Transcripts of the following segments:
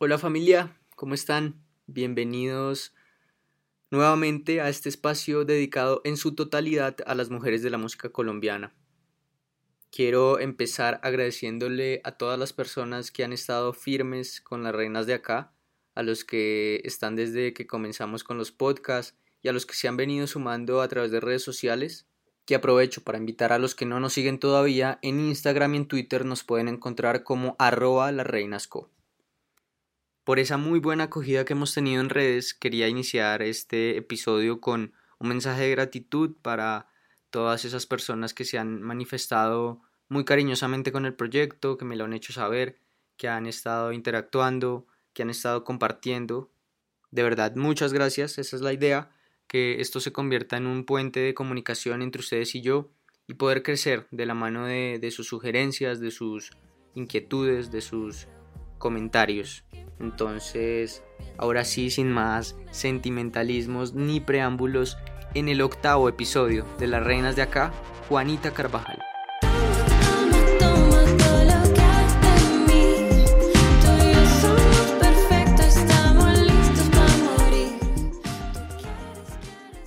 Hola familia, ¿cómo están? Bienvenidos nuevamente a este espacio dedicado en su totalidad a las mujeres de la música colombiana. Quiero empezar agradeciéndole a todas las personas que han estado firmes con las reinas de acá, a los que están desde que comenzamos con los podcasts y a los que se han venido sumando a través de redes sociales, que aprovecho para invitar a los que no nos siguen todavía, en Instagram y en Twitter nos pueden encontrar como arroba las reinasco. Por esa muy buena acogida que hemos tenido en redes, quería iniciar este episodio con un mensaje de gratitud para todas esas personas que se han manifestado muy cariñosamente con el proyecto, que me lo han hecho saber, que han estado interactuando, que han estado compartiendo. De verdad, muchas gracias, esa es la idea, que esto se convierta en un puente de comunicación entre ustedes y yo y poder crecer de la mano de, de sus sugerencias, de sus inquietudes, de sus comentarios. Entonces, ahora sí, sin más sentimentalismos ni preámbulos, en el octavo episodio de Las Reinas de Acá, Juanita Carvajal.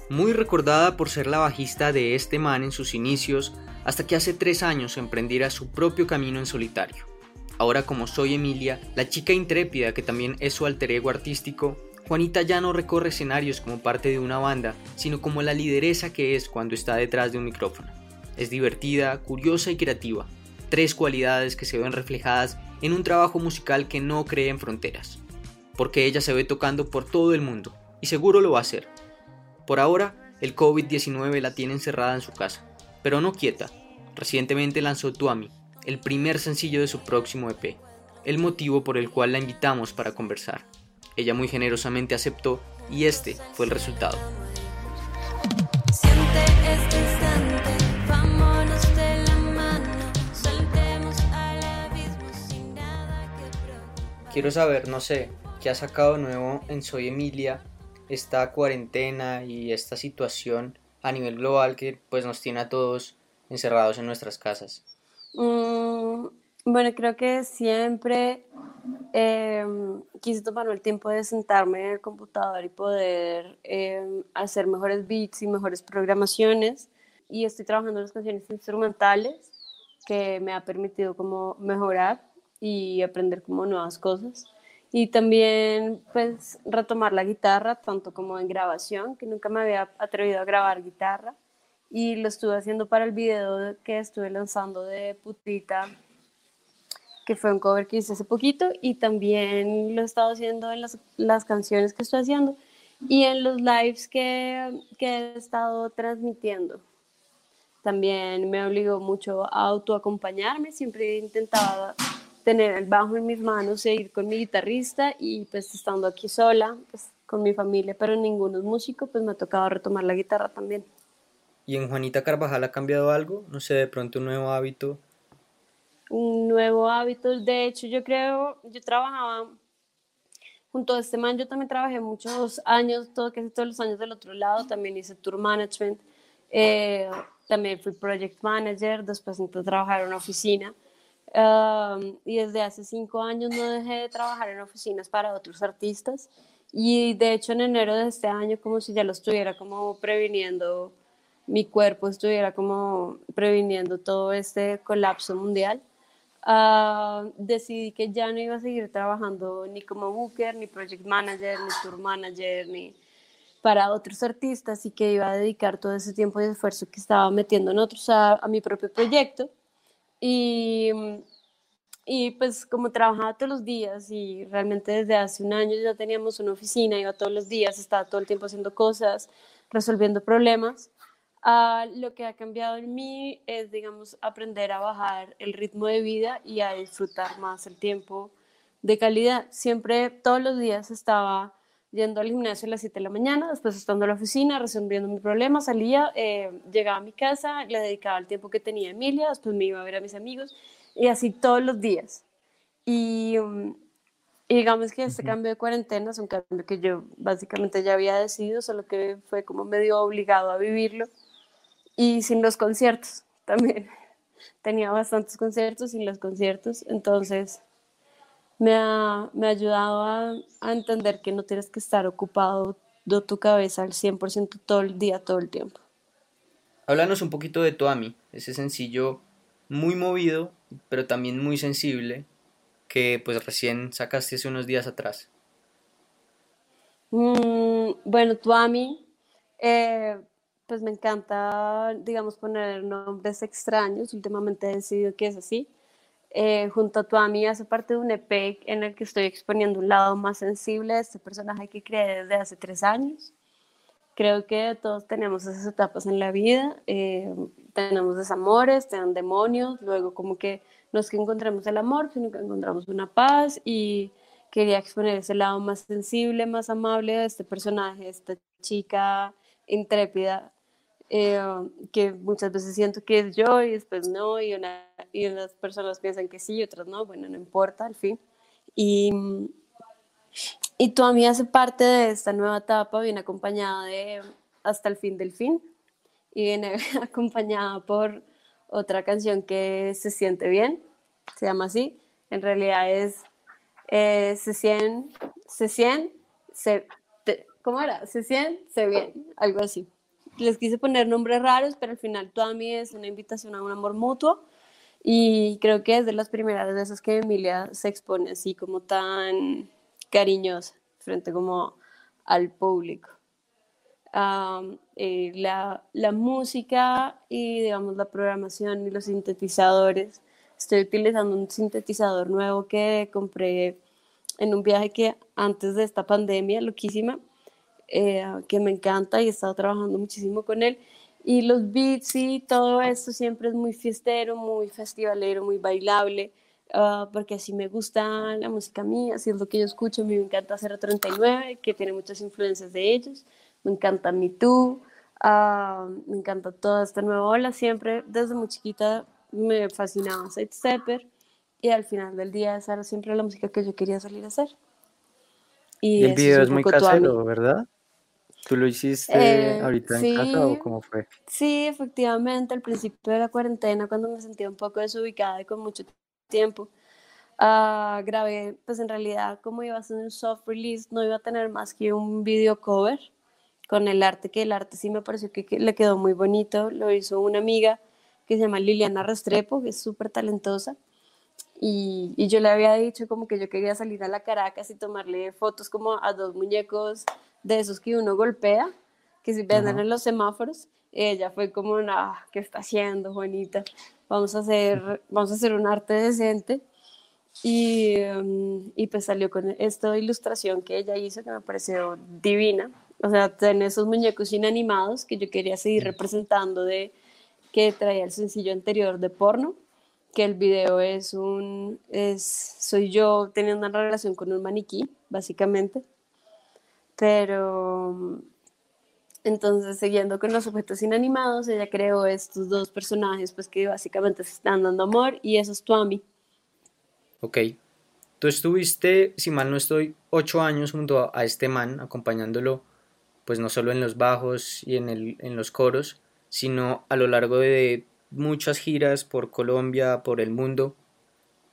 Muy recordada por ser la bajista de este man en sus inicios, hasta que hace tres años emprendiera su propio camino en solitario. Ahora como soy Emilia, la chica intrépida que también es su alter ego artístico, Juanita ya no recorre escenarios como parte de una banda, sino como la lideresa que es cuando está detrás de un micrófono. Es divertida, curiosa y creativa, tres cualidades que se ven reflejadas en un trabajo musical que no cree en fronteras, porque ella se ve tocando por todo el mundo, y seguro lo va a hacer. Por ahora, el COVID-19 la tiene encerrada en su casa, pero no quieta. Recientemente lanzó Tuami, el primer sencillo de su próximo EP, el motivo por el cual la invitamos para conversar. Ella muy generosamente aceptó y este fue el resultado. Quiero saber, no sé, qué ha sacado nuevo en Soy Emilia esta cuarentena y esta situación a nivel global que pues nos tiene a todos encerrados en nuestras casas. Mm, bueno, creo que siempre em, quise tomarme el tiempo de sentarme en el computador y poder em, hacer mejores beats y mejores programaciones. Y estoy trabajando en las canciones instrumentales que me ha permitido como mejorar y aprender como nuevas cosas. Y también pues retomar la guitarra, tanto como en grabación, que nunca me había atrevido a grabar guitarra y lo estuve haciendo para el video que estuve lanzando de Putita, que fue un cover que hice hace poquito, y también lo he estado haciendo en las, las canciones que estoy haciendo y en los lives que, que he estado transmitiendo. También me obligó mucho a autoacompañarme, siempre intentaba tener el bajo en mis manos e ir con mi guitarrista y pues estando aquí sola, pues con mi familia, pero ninguno es músico, pues me ha tocado retomar la guitarra también. ¿Y en Juanita Carvajal ha cambiado algo? No sé, de pronto un nuevo hábito. Un nuevo hábito, de hecho yo creo, yo trabajaba junto a este man, yo también trabajé muchos años, todo, casi todos los años del otro lado, también hice tour management, eh, también fui project manager, después entré a trabajar en una oficina. Um, y desde hace cinco años no dejé de trabajar en oficinas para otros artistas y de hecho en enero de este año como si ya lo estuviera como previniendo mi cuerpo estuviera como previniendo todo este colapso mundial, uh, decidí que ya no iba a seguir trabajando ni como booker, ni project manager, ni tour manager, ni para otros artistas y que iba a dedicar todo ese tiempo y esfuerzo que estaba metiendo en otros a, a mi propio proyecto. Y, y pues como trabajaba todos los días y realmente desde hace un año ya teníamos una oficina, iba todos los días, estaba todo el tiempo haciendo cosas, resolviendo problemas, Ah, lo que ha cambiado en mí es, digamos, aprender a bajar el ritmo de vida y a disfrutar más el tiempo de calidad. Siempre, todos los días estaba yendo al gimnasio a las 7 de la mañana, después estando en la oficina, resolviendo mi problema, salía, eh, llegaba a mi casa, le dedicaba el tiempo que tenía a Emilia, después me iba a ver a mis amigos y así todos los días. Y, mm, digamos que este cambio de cuarentena es un cambio que yo básicamente ya había decidido, solo que fue como medio obligado a vivirlo y sin los conciertos también. Tenía bastantes conciertos sin los conciertos, entonces me ha, me ha ayudado a, a, entender que no tienes que estar ocupado de tu cabeza al 100% todo el día, todo el tiempo. Háblanos un poquito de Tuami, ese sencillo muy movido, pero también muy sensible, que pues recién sacaste hace unos días atrás. Mm, bueno, Tuami, eh, pues me encanta, digamos, poner nombres extraños. Últimamente he decidido que es así. Eh, junto a Tuami hace parte de un EP en el que estoy exponiendo un lado más sensible de este personaje que creé desde hace tres años. Creo que todos tenemos esas etapas en la vida, eh, tenemos desamores, tenemos demonios, luego como que no es que encontremos el amor, sino que encontramos una paz y quería exponer ese lado más sensible, más amable de este personaje, esta chica intrépida eh, que muchas veces siento que es yo y después no, y, una, y unas personas piensan que sí y otras no, bueno, no importa, al fin. Y, y tú a mí hace parte de esta nueva etapa, viene acompañada de Hasta el fin del fin, y viene acompañada por otra canción que se siente bien, se llama así, en realidad es eh, se siente, se siente, se, ¿cómo era? Se siente, se bien, algo así les quise poner nombres raros, pero al final mí es una invitación a un amor mutuo y creo que es de las primeras veces que Emilia se expone así como tan cariñosa frente como al público. Eh, la, la, música y digamos la programación y los sintetizadores. Estoy utilizando un sintetizador nuevo que compré en un viaje que antes de esta pandemia, loquísima, eh, que me encanta y he estado trabajando muchísimo con él. Y los beats y todo esto siempre es muy fiestero, muy festivalero, muy bailable, ah, porque así me gusta la música mía, así es lo que yo escucho. A mí me encanta 039, que tiene muchas influencias de ellos. Me encanta Me Too, uh, me encanta toda esta nueva ola. Siempre, desde muy chiquita, me fascinaba Sidestepper y al final del día esa era siempre la música que yo quería salir a hacer. Y, el video es muy casero, ¿verdad? ¿Tú lo hiciste eh, ahorita en casa o cómo fue? Sí, efectivamente, al principio de la cuarentena, cuando me sentía un poco desubicada y con mucho tiempo, uh, grabé, pues en realidad como iba a ser un soft release, no iba a tener más que un video cover con el arte, que el arte sí me pareció que, que le quedó muy bonito, lo hizo una amiga que se llama Liliana Restrepo, que es súper talentosa. Y, y, yo le había dicho como que yo quería salir a la Caracas y tomarle fotos como a dos muñecos de esos que uno golpea, que se venden en los semáforos. Ella fue como una, ¿qué está haciendo, Juanita? Vamos a hacer, vamos a hacer un arte decente. Y, em, y pues salió con esta ilustración que ella hizo que me pareció divina. O sea, tener esos muñecos inanimados que yo quería seguir representando de que traía el sencillo anterior de porno, que el video es un, es, soy yo teniendo una relación con un maniquí, básicamente. Pero entonces, siguiendo con los objetos inanimados, ella creó estos dos personajes, pues que básicamente se están dando amor, y eso es Tuami. Ok. Tú estuviste, si mal no estoy, ocho años junto a, este man, acompañándolo, pues no solo en los bajos y en, el, en los coros, sino a lo largo de muchas giras por Colombia, por el mundo.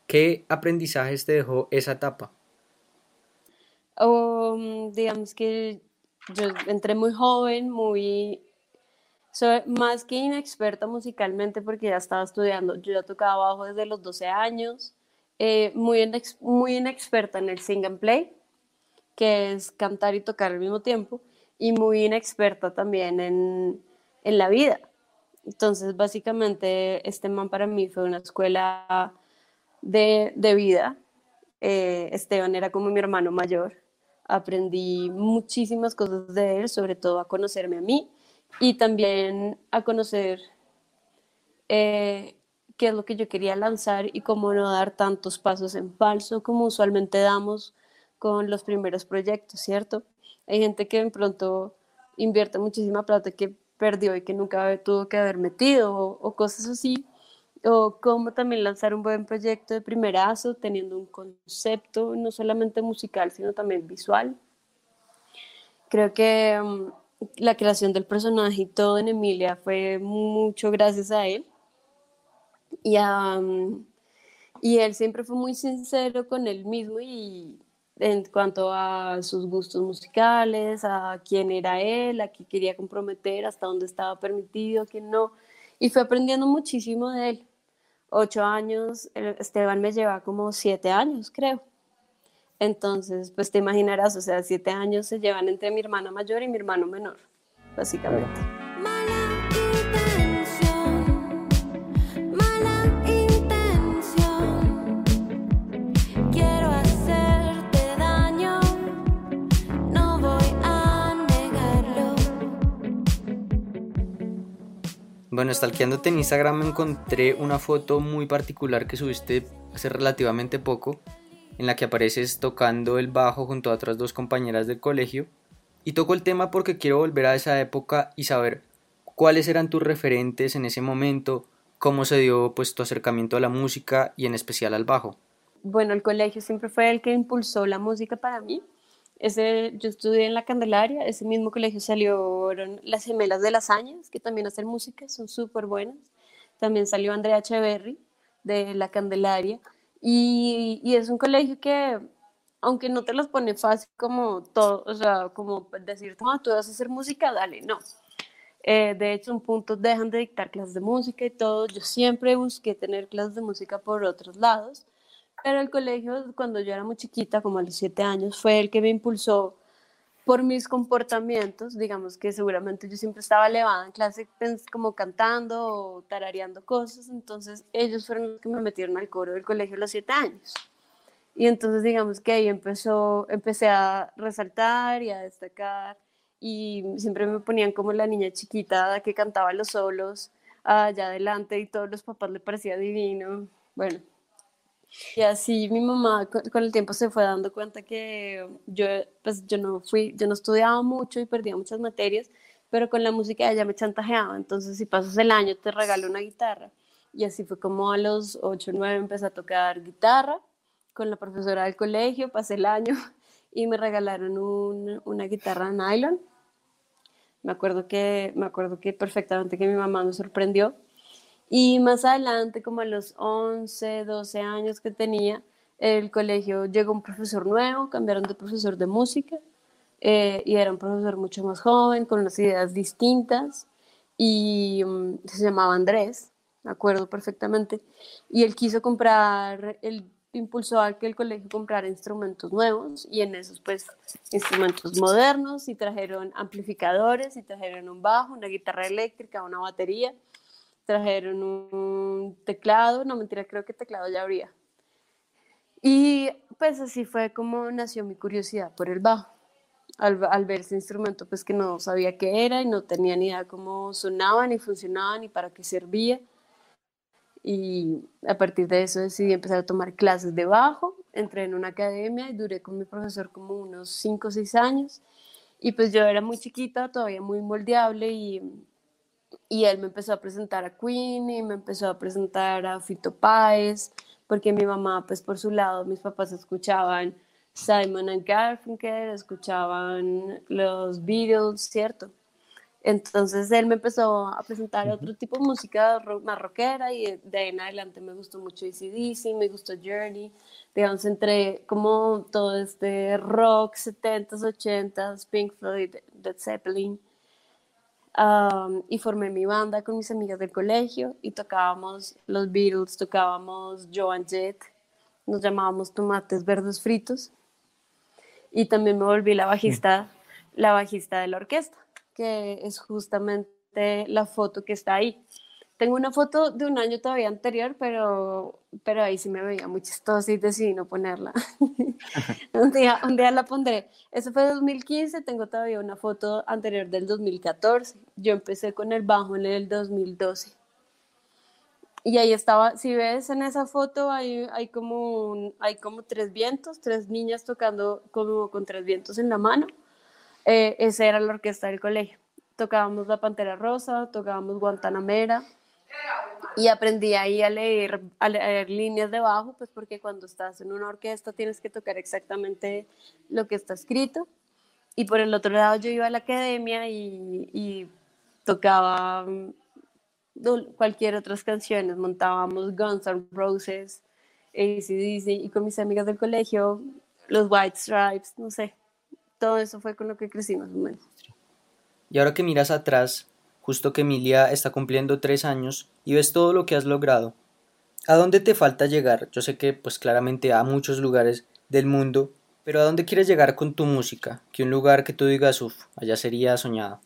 ¿Qué aprendizajes te dejó esa etapa? Mm, digamos que yo entré muy joven, muy, soy más que inexperta musicalmente porque ya estaba estudiando, yo ya tocaba bajo desde los 12 años, eh, muy, muy inexperta en el sing and play, que es cantar y tocar al mismo tiempo, y muy inexperta también en, en la vida. Entonces, básicamente, este man para mí fue una escuela de, de vida. Eh, Esteban era como mi hermano mayor aprendí muchísimas cosas de él, sobre todo a conocerme a mí y también a conocer eh, qué es lo que yo quería lanzar y cómo no dar tantos pasos en falso como usualmente damos con los primeros proyectos, ¿cierto? Hay gente que de pronto invierte muchísima plata que perdió y que nunca tuvo que haber metido o, cosas así, o cómo también lanzar un buen proyecto de primerazo teniendo un concepto no solamente musical, sino también visual. Creo que mm, la creación del personaje y todo en Emilia fue mucho gracias a él. Y, mm, y él siempre fue muy sincero con él mismo y en cuanto a sus gustos musicales, a quién era él, a qué quería comprometer, hasta dónde estaba permitido, quién no. Y fue aprendiendo muchísimo de él. Ocho años, Esteban me lleva como siete años, creo. Entonces, pues te imaginarás, o sea, siete años se llevan entre mi hermana mayor y mi hermano menor, básicamente. Bueno, stalkeándote en Instagram me encontré una foto muy particular que subiste hace relativamente poco, en la que apareces tocando el bajo junto a otras dos compañeras del colegio. Y toco el tema porque quiero volver a esa época y saber cuáles eran tus referentes en ese momento, cómo se dio pues tu acercamiento a la música y en especial al bajo. Bueno, el colegio siempre fue el que impulsó la música para mí. Ese, yo estudié en la Candelaria, ese mismo colegio salieron las gemelas de las Añas, que también hacen música, son súper buenas. También salió Andrea Echeverry de la Candelaria. Y, y, es un colegio que, aunque no te los pone fácil como todo, o sea, como decir, ah, tú vas a hacer música, dale, no. Eh, de hecho, un punto dejan de dictar clases de música y todo. Yo siempre busqué tener clases de música por otros lados pero el colegio, cuando yo era muy chiquita, como a los siete años, fue el que me impulsó por mis comportamientos, digamos que seguramente yo siempre estaba elevada en clase como cantando o tarareando cosas, entonces ellos fueron los que me metieron al coro del colegio a los siete años. Y entonces digamos que ahí empezó, empecé a resaltar y a destacar y siempre me ponían como la niña chiquita que cantaba los solos allá adelante y todos los papás le parecía divino. Bueno, y así mi mamá con, el tiempo se fue dando cuenta que yo, pues yo no fui, yo no estudiaba mucho y perdía muchas materias, pero con la música ella me chantajeaba, entonces si pasas el año te regalo una guitarra. Y así fue como a los 8 o 9 empecé a tocar guitarra con la profesora del colegio, pasé el año y me regalaron una guitarra nylon. Me acuerdo que, me acuerdo que perfectamente que mi mamá me sorprendió y más adelante, como a los 11, 12 años que tenía, el colegio llegó un profesor nuevo, cambiaron de profesor de música eh, y era un profesor mucho más joven, con unas ideas distintas y mm, se llamaba Andrés, me acuerdo perfectamente, y él quiso comprar, él impulsó a que el colegio comprara instrumentos nuevos y en esos pues instrumentos modernos y trajeron amplificadores y trajeron un bajo, una guitarra eléctrica, una batería trajeron un teclado, no mentira, creo que teclado ya habría. Y pues así fue como nació mi curiosidad por el bajo. Al, al, ver ese instrumento, pues que no sabía qué era y no tenía ni idea cómo sonaba, ni funcionaba, ni para qué servía. Y a partir de eso decidí empezar a tomar clases de bajo. Entré en una academia y duré con mi profesor como unos 5 o 6 años. Y pues yo era muy chiquita, todavía muy moldeable y y él me empezó a presentar a Queen y me empezó a presentar a Fito Páez, porque mi mamá, pues por su lado, mis papás escuchaban Simon and Garfunkel, escuchaban los Beatles, ¿cierto? Entonces él me empezó a presentar otro tipo de música más rockera y de ahí en adelante me gustó mucho ACDC, me gustó Journey, digamos, entre como todo este rock 70s, 80s, Pink Floyd, Led Zeppelin, y formé mi banda con mis amigas del colegio y tocábamos los Beatles, tocábamos Joan Jett, nos llamábamos Tomates Verdes Fritos y también me volví la bajista, la bajista de la orquesta, que es justamente la foto que está ahí. Tengo una foto de un año todavía anterior, pero, pero ahí sí me veía muy chistosa y decidí no ponerla. un, día, un día la pondré. Eso fue 2015, tengo todavía una foto anterior del 2014. Yo empecé con el bajo en el 2012. Y ahí estaba, si ves en esa foto, hay, hay, como, hay como tres vientos, tres niñas tocando como con tres vientos en la mano. Eh, esa era la orquesta del colegio. Tocábamos La Pantera Rosa, tocábamos Guantanamera, y aprendí ahí a leer, a leer líneas de bajo, pues porque cuando estás en una orquesta tienes que tocar exactamente lo que está escrito. Y por el otro lado yo iba a la academia y, y tocaba mm, cualquier otras canciones, montábamos Guns N' Roses, ACDC y con mis amigas del colegio, los White Stripes, no sé, todo eso fue con lo que crecí más. Y ahora que miras atrás, justo que Emilia está cumpliendo tres años y ves todo lo que has logrado. ¿A dónde te falta llegar? Yo sé que pues claramente a muchos lugares del mundo, pero ¿a dónde quieres llegar con tu música? Que un lugar que tú digas, uff, allá sería soñado.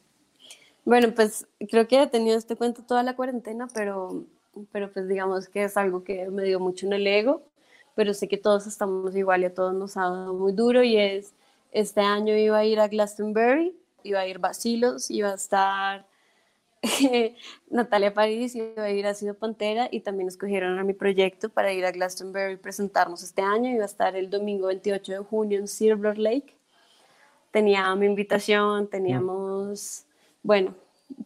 Bueno, pues creo que he tenido este cuento toda la cuarentena, pero, pero pues digamos que es algo que me dio mucho en el ego, pero sé que todos estamos igual y a todos nos ha dado muy duro y es, este año iba a ir a Glastonbury, iba a ir Basilos, iba a estar Natalia París iba a ir a Sido Pantera y también escogieron a mi proyecto para ir a Glastonbury y presentarnos este año. Iba a estar el domingo 28 de junio en Silver Lake. Tenía mi invitación, teníamos, bueno,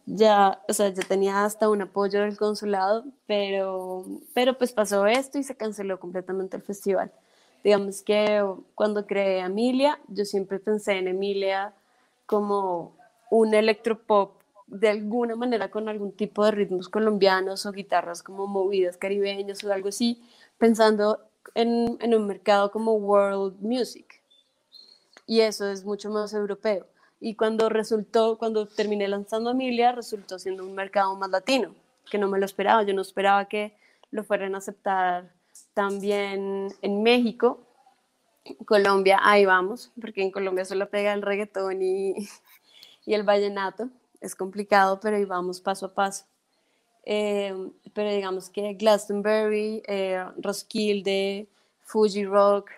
ya, o sea, ya tenía hasta un apoyo del consulado, pero, pero pues pasó esto y se canceló completamente el festival. Digamos que cuando creé Emilia, yo siempre pensé en Emilia como un electropop de alguna manera con algún tipo de ritmos colombianos o guitarras como movidas caribeñas o algo así, pensando en, en, un mercado como world music. Y eso es mucho más europeo. Y cuando resultó, cuando terminé lanzando Emilia, resultó siendo un mercado más latino, que no me lo esperaba. Yo no esperaba que lo fueran a aceptar también en México. Colombia, ahí vamos, porque en Colombia solo pega el reggaetón y, y el vallenato es complicado, pero vamos paso a paso. Eh, pero digamos que Glastonbury, eh, Roskilde, Fuji Rock,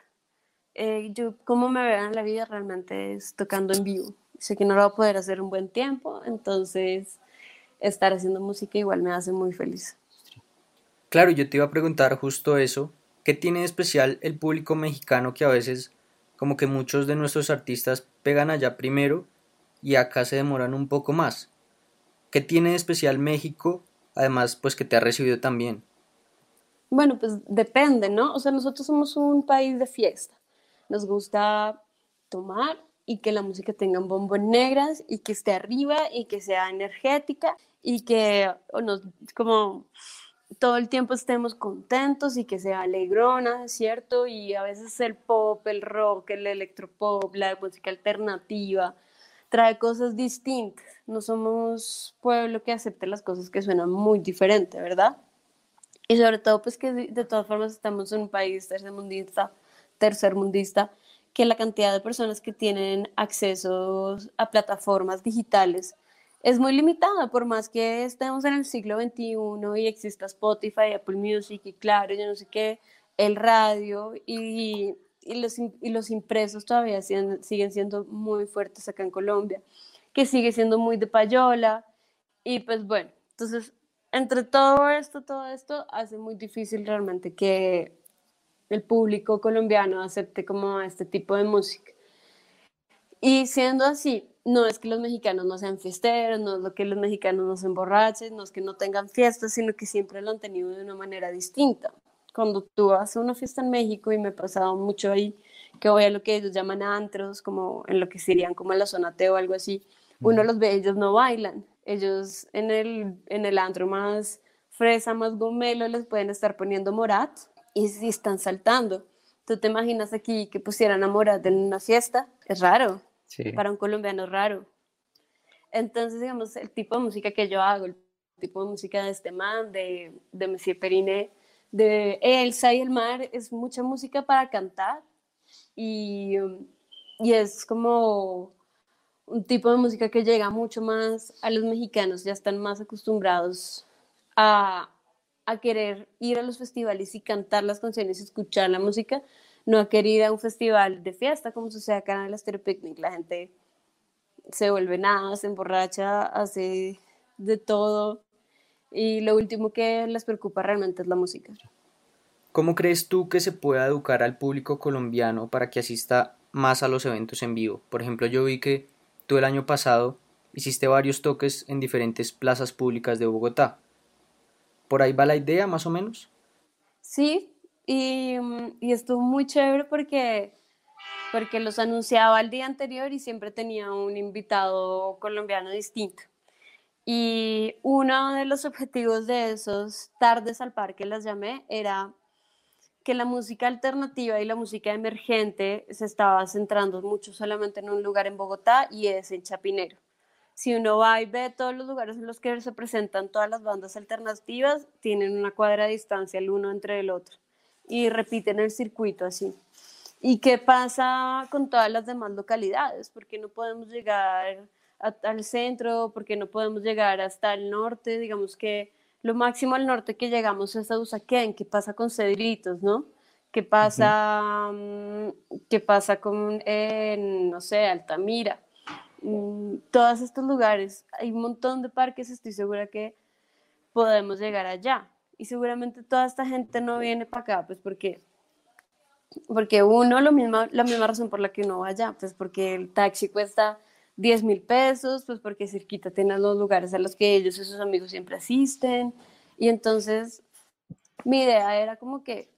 eh, yo como me veo en la vida realmente es tocando en vivo. Sé que no lo voy a poder hacer un buen tiempo, entonces estar haciendo música igual me hace muy feliz. Claro, yo te iba a preguntar justo eso. ¿Qué tiene de especial el público mexicano que a veces como que muchos de nuestros artistas pegan allá primero y acá se demoran un poco más. ¿Qué tiene especial México? Además, pues que te ha recibido también. Bueno, pues depende, ¿no? O sea, nosotros somos un país de fiesta. Nos gusta tomar y que la música tenga un bombo negras y que esté arriba y que sea energética y que nos, como todo el tiempo estemos contentos y que sea alegrona, ¿cierto? Y a veces el pop, el rock, el electropop, la música alternativa, trae cosas distintas. No somos pueblo que acepte las cosas que suenan muy diferente, ¿verdad? Y sobre todo, pues que de, todas formas estamos en un país tercermundista, tercermundista, que la cantidad de personas que tienen acceso a plataformas digitales es muy limitada, por más que estemos en el siglo XXI y exista Spotify, Apple Music y claro, yo no sé qué, el radio y y los, y los impresos todavía siguen, siguen siendo muy fuertes acá en Colombia, que sigue siendo muy de payola. Y pues bueno, entonces, entre todo esto, todo esto, hace muy difícil realmente que el público colombiano acepte como este tipo de música. Y siendo así, no es que los mexicanos no sean fiesteros, no es lo que los mexicanos no se emborrachen, no es que no tengan fiestas, sino que siempre lo han tenido de una manera distinta cuando tú vas a una fiesta en México y me he pasado mucho ahí, que voy a lo que ellos llaman antros, como en lo que serían como la zona o algo así, uno los ve, ellos no bailan, ellos en el, en el antro más fresa, más gomelo, les pueden estar poniendo morat y si están saltando. ¿Tú te imaginas aquí que pusieran a morat en una fiesta? Es raro. Para un colombiano es raro. Entonces, digamos, el tipo de música que yo hago, el tipo de música de este man, de, de Monsieur Periné, de Elsa y el mar es mucha música para cantar y, y es como un tipo de música que llega mucho más a los mexicanos, ya están más acostumbrados a, a querer ir a los festivales y cantar las canciones, escuchar la música, no a querer ir a un festival de fiesta como sucede acá en el Astero Picnic. La gente se vuelve nada, se emborracha, hace de todo y lo último que les preocupa realmente es la música. ¿Cómo crees tú que se pueda educar al público colombiano para que asista más a los eventos en vivo? Por ejemplo, yo vi que tú el año pasado hiciste varios toques en diferentes plazas públicas de Bogotá. ¿Por ahí va la idea, más o menos? Sí, y, y estuvo muy chévere porque, porque los anunciaba el día anterior y siempre tenía un invitado colombiano distinto. Y uno de los objetivos de esos tardes al parque, las llamé, era que la música alternativa y la música emergente se estaba centrando mucho solamente en un lugar en Bogotá y es en Chapinero. Si uno va y ve todos los lugares en los que se presentan todas las bandas alternativas, tienen una cuadra de distancia el uno entre el otro y repiten el circuito así. ¿Y qué pasa con todas las demás localidades? Porque no podemos llegar al centro, porque no podemos llegar hasta el norte, digamos que lo máximo al norte que llegamos es a Usaquén, ¿qué pasa con Cedritos, no? ¿Qué pasa, mm, ¿qué pasa con, no sé, Altamira? Mm, todos estos lugares, hay un montón de parques, estoy segura que podemos llegar allá. Y seguramente toda esta gente no viene para acá, pues porque, porque uno, lo mismo, la misma razón por la que uno va allá, pues porque el taxi cuesta 10 mil pesos, pues porque cerquita tienen los lugares a los que ellos y sus amigos siempre asisten. Y entonces mi idea era como que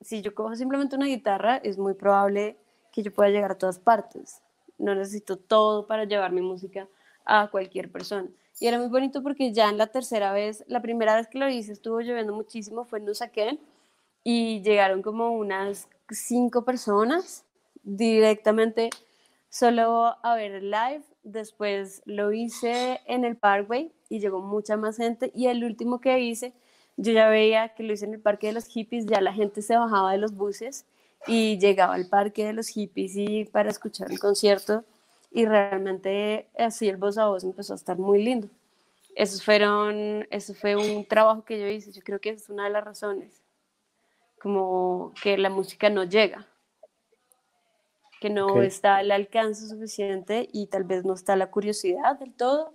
si yo cojo simplemente una guitarra, es muy probable que yo pueda llegar a todas partes. No necesito todo para llevar mi música a cualquier persona. Y era muy bonito porque ya en la tercera vez, la primera vez que lo hice estuvo lloviendo muchísimo, fue en Usaquén y llegaron como unas cinco personas directamente solo a ver el live. Después lo hice en el Parkway y llegó mucha más gente. Y el último que hice, yo ya veía que lo hice en el Parque de los Hippies, ya la gente se bajaba de los buses y llegaba al Parque de los Hippies y para escuchar el concierto. Y realmente así el voz a voz empezó a estar muy lindo. Eso, fueron, eso fue un trabajo que yo hice. Yo creo que es una de las razones. Como que la música no llega que no está el alcance suficiente y tal vez no está la curiosidad del todo.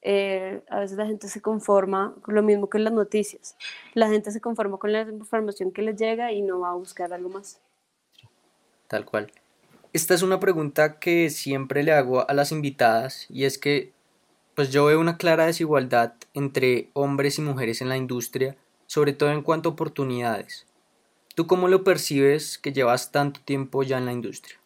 Eh, a veces la gente se conforma con lo mismo que en las noticias. La gente se conforma con la información que les llega y no va a buscar algo más. Tal cual. Esta es una pregunta que siempre le hago a las invitadas y es que pues yo veo una clara desigualdad entre hombres y mujeres en la industria, sobre todo en cuanto a oportunidades. ¿Tú cómo lo percibes que llevas tanto tiempo ya en la industria?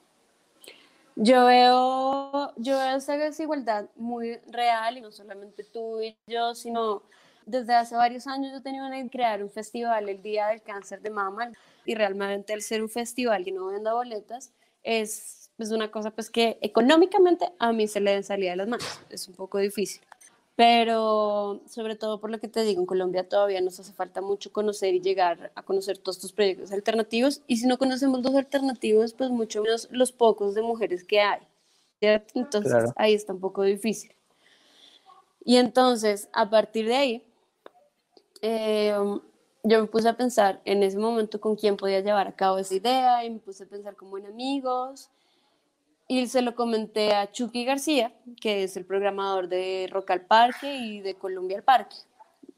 Yo veo, yo veo esa desigualdad muy real y no solamente tú y yo, sino desde hace varios años yo tenía de crear un festival el Día del Cáncer de Mama y realmente el ser un festival y no venda boletas es, es una cosa pues que económicamente a mí se le den salida de las manos, es un poco difícil pero sobre todo por lo que te digo, en Colombia todavía nos hace falta mucho conocer y llegar a conocer todos estos proyectos alternativos. Y si no conocemos los alternativos, pues mucho menos los pocos de mujeres que hay, Entonces ahí está un poco difícil. Y entonces, a partir de ahí, eh, yo me puse a pensar en ese momento con quién podía llevar a cabo esa idea y me puse a pensar como en amigos y se lo comenté a Chucky García, que es el programador de Rock al Parque y de Colombia al Parque.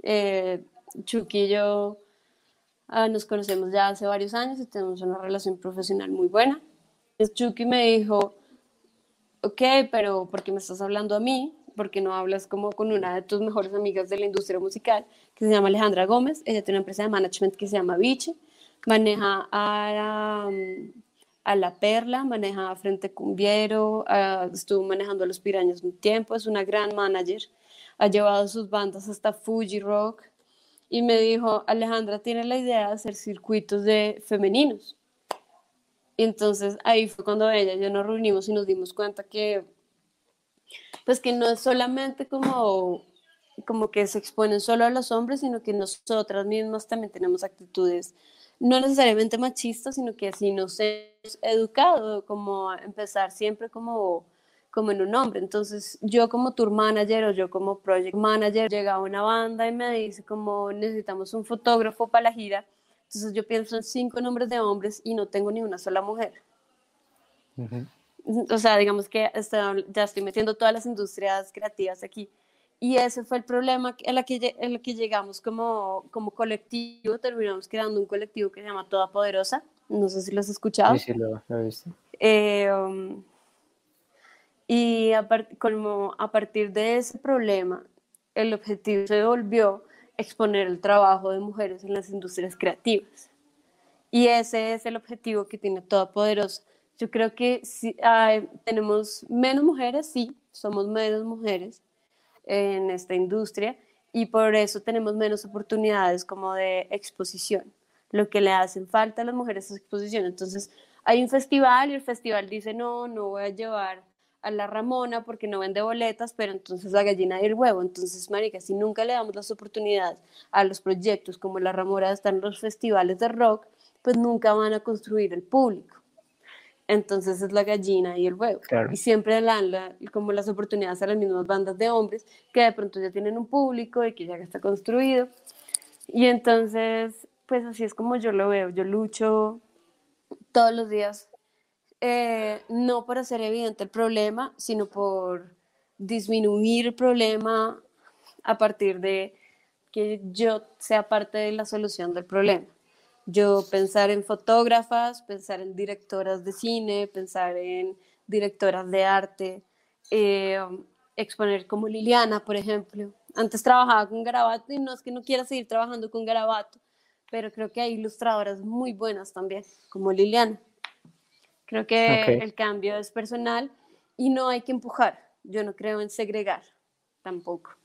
Eh, Chucky y yo ah, nos conocemos ya hace varios años y tenemos una relación profesional muy buena. Entonces Chucky me dijo, ok, pero ¿por qué me estás hablando a mí? ¿Por qué no hablas como con una de tus mejores amigas de la industria musical, que se llama Alejandra Gómez? Ella tiene una empresa de management que se llama Vichy, maneja a a La Perla, maneja Frente Cumbiero, estuvo manejando a Los Pirañas un tiempo, es una gran manager, ha llevado sus bandas hasta Fuji Rock y me dijo, Alejandra tiene la idea de hacer circuitos de femeninos. Y entonces ahí fue cuando ella y yo nos reunimos y nos dimos cuenta que, pues que no es solamente como, como que se exponen solo a los hombres, sino que nosotras mismas también tenemos actitudes no necesariamente machista, sino que así nos hemos educado, como empezar siempre como, como en un hombre. Entonces yo como tour manager o yo como project manager llega a una banda y me dice como necesitamos un fotógrafo para la gira. Entonces yo pienso en cinco nombres de hombres y no tengo ni una sola mujer. O sea, digamos que ya estoy metiendo todas las industrias creativas aquí. Y ese fue el problema en el que, en que llegamos como, como colectivo. Terminamos creando un colectivo que se llama Toda Poderosa. No sé si lo has escuchado. Sí, sí, lo, he visto. Eh, um, y a, como a partir de ese problema, el objetivo se volvió exponer el trabajo de mujeres en las industrias creativas. Y ese es el objetivo que tiene Toda Poderosa. Yo creo que si, tenemos menos mujeres, sí, somos menos mujeres en esta industria y por eso tenemos menos oportunidades como de exposición. Lo que le hacen falta a las mujeres es exposición. Entonces, hay un festival y el festival dice, no, no voy a llevar a la Ramona porque no vende boletas, pero entonces la gallina y el huevo. Entonces, marica, si nunca le damos las oportunidades a los proyectos como la Ramona están los festivales de rock, pues nunca van a construir el público. Entonces es la gallina y el huevo. Y siempre dan la, como las oportunidades a las mismas bandas de hombres que de pronto ya tienen un público y que ya está construido. Y entonces, pues así es como yo lo veo. Yo lucho todos los días eh, no por hacer evidente el problema, sino por disminuir el problema a partir de que yo sea parte de la solución del problema. Yo pensar en fotógrafas, pensar en directoras de cine, pensar en directoras de arte, eh, exponer como Liliana, por ejemplo. Antes trabajaba con Garabato y no es que no quiera seguir trabajando con Garabato, pero creo que hay ilustradoras muy buenas también, como Liliana. Creo que el cambio es personal y no hay que empujar. Yo no creo en segregar tampoco.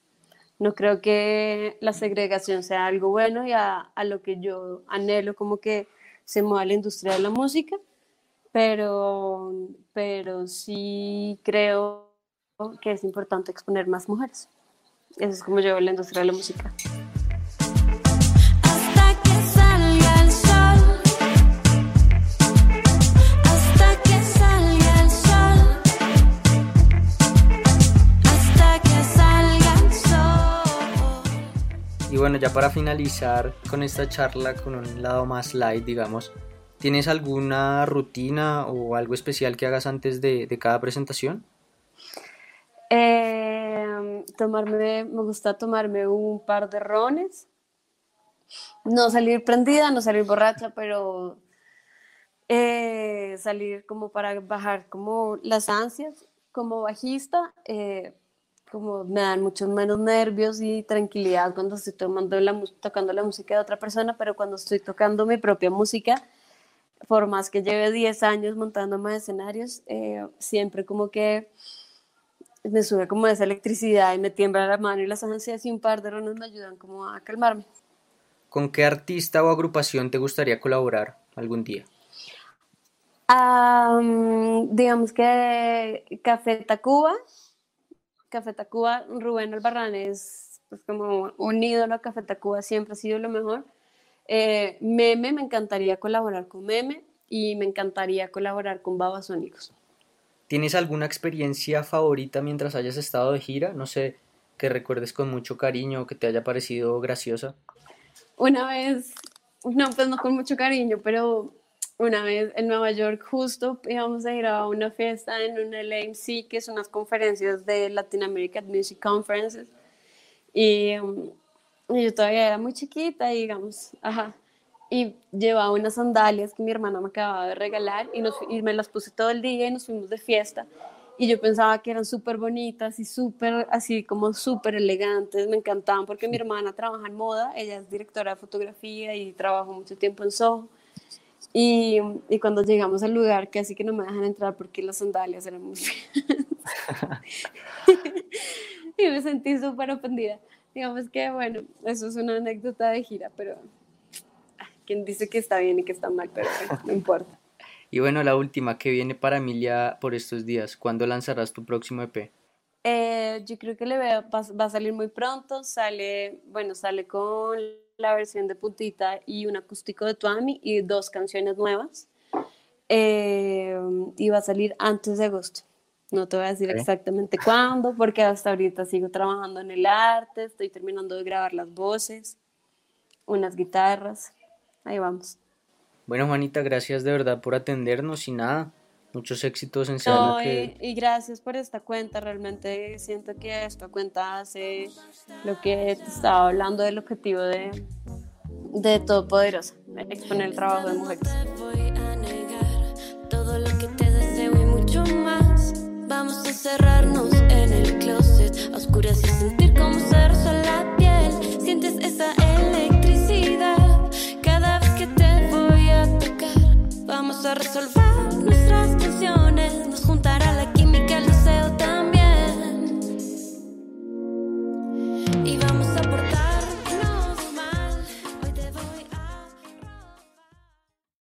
No creo que la segregación sea algo bueno y a, lo que yo anhelo como que se mueva la industria de la música, pero, pero sí creo que es importante exponer más mujeres. Eso es como yo veo la industria de la música. Bueno, ya para finalizar con esta charla con un lado más light, digamos, ¿tienes alguna rutina o algo especial que hagas antes de, cada presentación? Em, tomarme, me gusta tomarme un par de rones. No salir prendida, no salir borracha, pero eh, salir como para bajar como las ansias. Como bajista, eh, como me dan muchos menos nervios y tranquilidad cuando estoy tomando la, tocando la música de otra persona, pero cuando estoy tocando mi propia música, por más que lleve 10 años montando más escenarios, eh, siempre como que me sube como esa electricidad y me tiembla la mano y las ansias y un par de ronos me ayudan como a calmarme. ¿Con qué artista o agrupación te gustaría colaborar algún día? digamos que Café Tacuba Café Tacuba, Rubén Albarrán es pues, como un ídolo a Café Tacuba, siempre ha sido lo mejor. Eh, Meme, me encantaría colaborar con Meme y me encantaría colaborar con Babasónicos. ¿Tienes alguna experiencia favorita mientras hayas estado de gira? No sé, que recuerdes con mucho cariño o que te haya parecido graciosa. Una vez, no, pues no con mucho cariño, pero una vez en Nueva York justo íbamos a ir a una fiesta en un LMC, que son unas conferencias de Latin American Music Conferences. Y, um, yo todavía era muy chiquita, digamos, ajá. Y llevaba unas sandalias que mi hermana me acababa de regalar y, nos, y me las puse todo el día y nos fuimos de fiesta. Y yo pensaba que eran súper bonitas y súper, así como súper elegantes, me encantaban porque mi hermana trabaja en moda, ella es directora de fotografía y trabajó mucho tiempo en Soho. Y, y, cuando llegamos al lugar, casi que no me dejan entrar porque las sandalias eran muy y me sentí súper ofendida. Digamos que, bueno, eso es una anécdota de gira, pero quien dice que está bien y que está mal, pero no importa. Y bueno, la última, que viene para Emilia por estos días? ¿Cuándo lanzarás tu próximo EP? Eh, yo creo que le va, va a salir muy pronto. Sale, bueno, sale con la versión de Putita y un acústico de Tuami y dos canciones nuevas. Eh, y va a salir antes de agosto. No te voy a decir exactamente cuándo, porque hasta ahorita sigo trabajando en el arte, estoy terminando de grabar las voces, unas guitarras. Ahí vamos. Bueno, Juanita, gracias de verdad por atendernos y nada. Muchos éxitos en no, que... y, gracias por esta cuenta. Realmente siento que esta cuenta hace lo que te estaba hablando del objetivo de, de Todopoderosa, exponer el trabajo de mujeres. Todo lo que te deseo y mucho más. Vamos a cerrarnos en el closet, a oscuras y sentir como se la piel. Sientes esa electricidad cada vez que te voy a tocar. Vamos a resolver